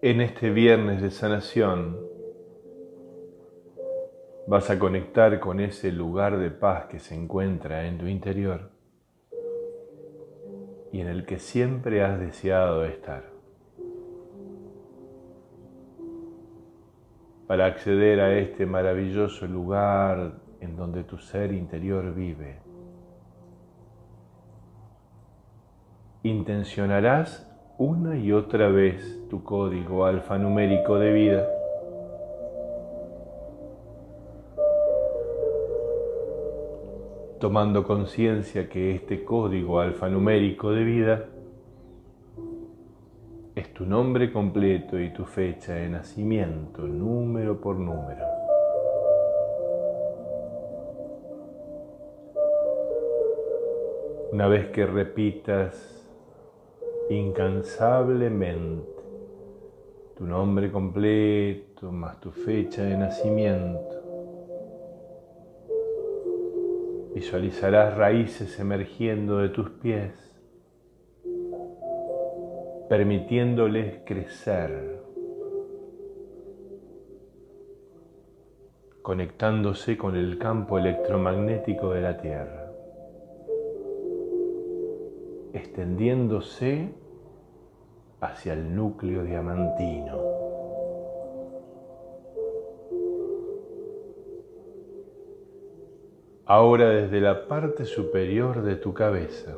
En este viernes de sanación vas a conectar con ese lugar de paz que se encuentra en tu interior y en el que siempre has deseado estar. Para acceder a este maravilloso lugar en donde tu ser interior vive, intencionarás una y otra vez tu código alfanumérico de vida. Tomando conciencia que este código alfanumérico de vida es tu nombre completo y tu fecha de nacimiento, número por número. Una vez que repitas incansablemente tu nombre completo más tu fecha de nacimiento. Visualizarás raíces emergiendo de tus pies, permitiéndoles crecer, conectándose con el campo electromagnético de la Tierra extendiéndose hacia el núcleo diamantino. Ahora desde la parte superior de tu cabeza,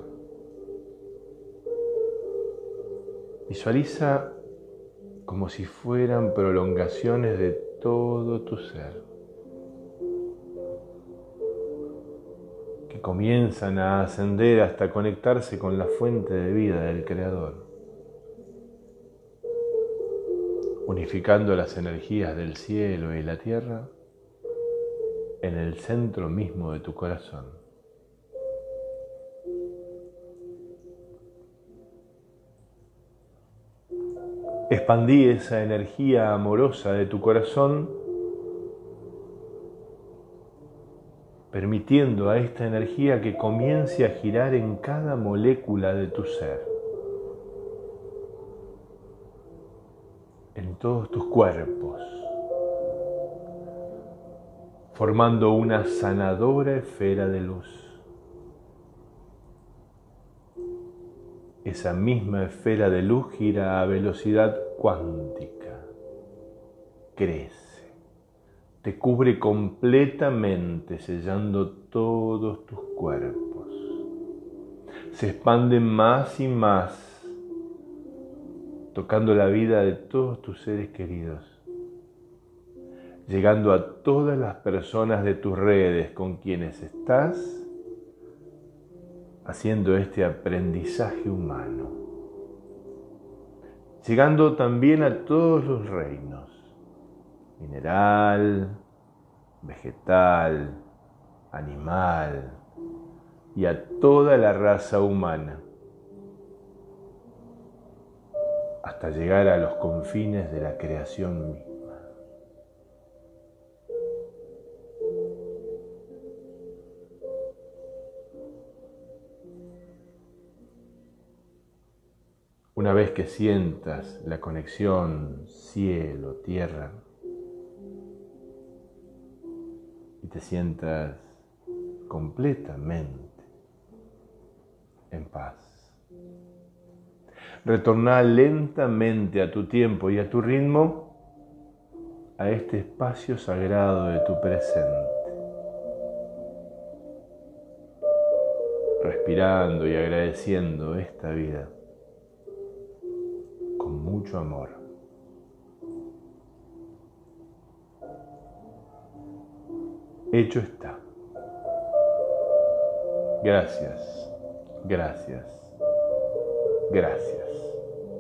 visualiza como si fueran prolongaciones de todo tu ser. Comienzan a ascender hasta conectarse con la fuente de vida del Creador, unificando las energías del cielo y la tierra en el centro mismo de tu corazón. Expandí esa energía amorosa de tu corazón permitiendo a esta energía que comience a girar en cada molécula de tu ser, en todos tus cuerpos, formando una sanadora esfera de luz. Esa misma esfera de luz gira a velocidad cuántica, crece te cubre completamente, sellando todos tus cuerpos. Se expande más y más, tocando la vida de todos tus seres queridos, llegando a todas las personas de tus redes con quienes estás haciendo este aprendizaje humano, llegando también a todos los reinos mineral, vegetal, animal y a toda la raza humana, hasta llegar a los confines de la creación misma. Una vez que sientas la conexión cielo-tierra, y te sientas completamente en paz. Retorna lentamente a tu tiempo y a tu ritmo a este espacio sagrado de tu presente. Respirando y agradeciendo esta vida con mucho amor. Hecho está. Gracias, gracias, gracias.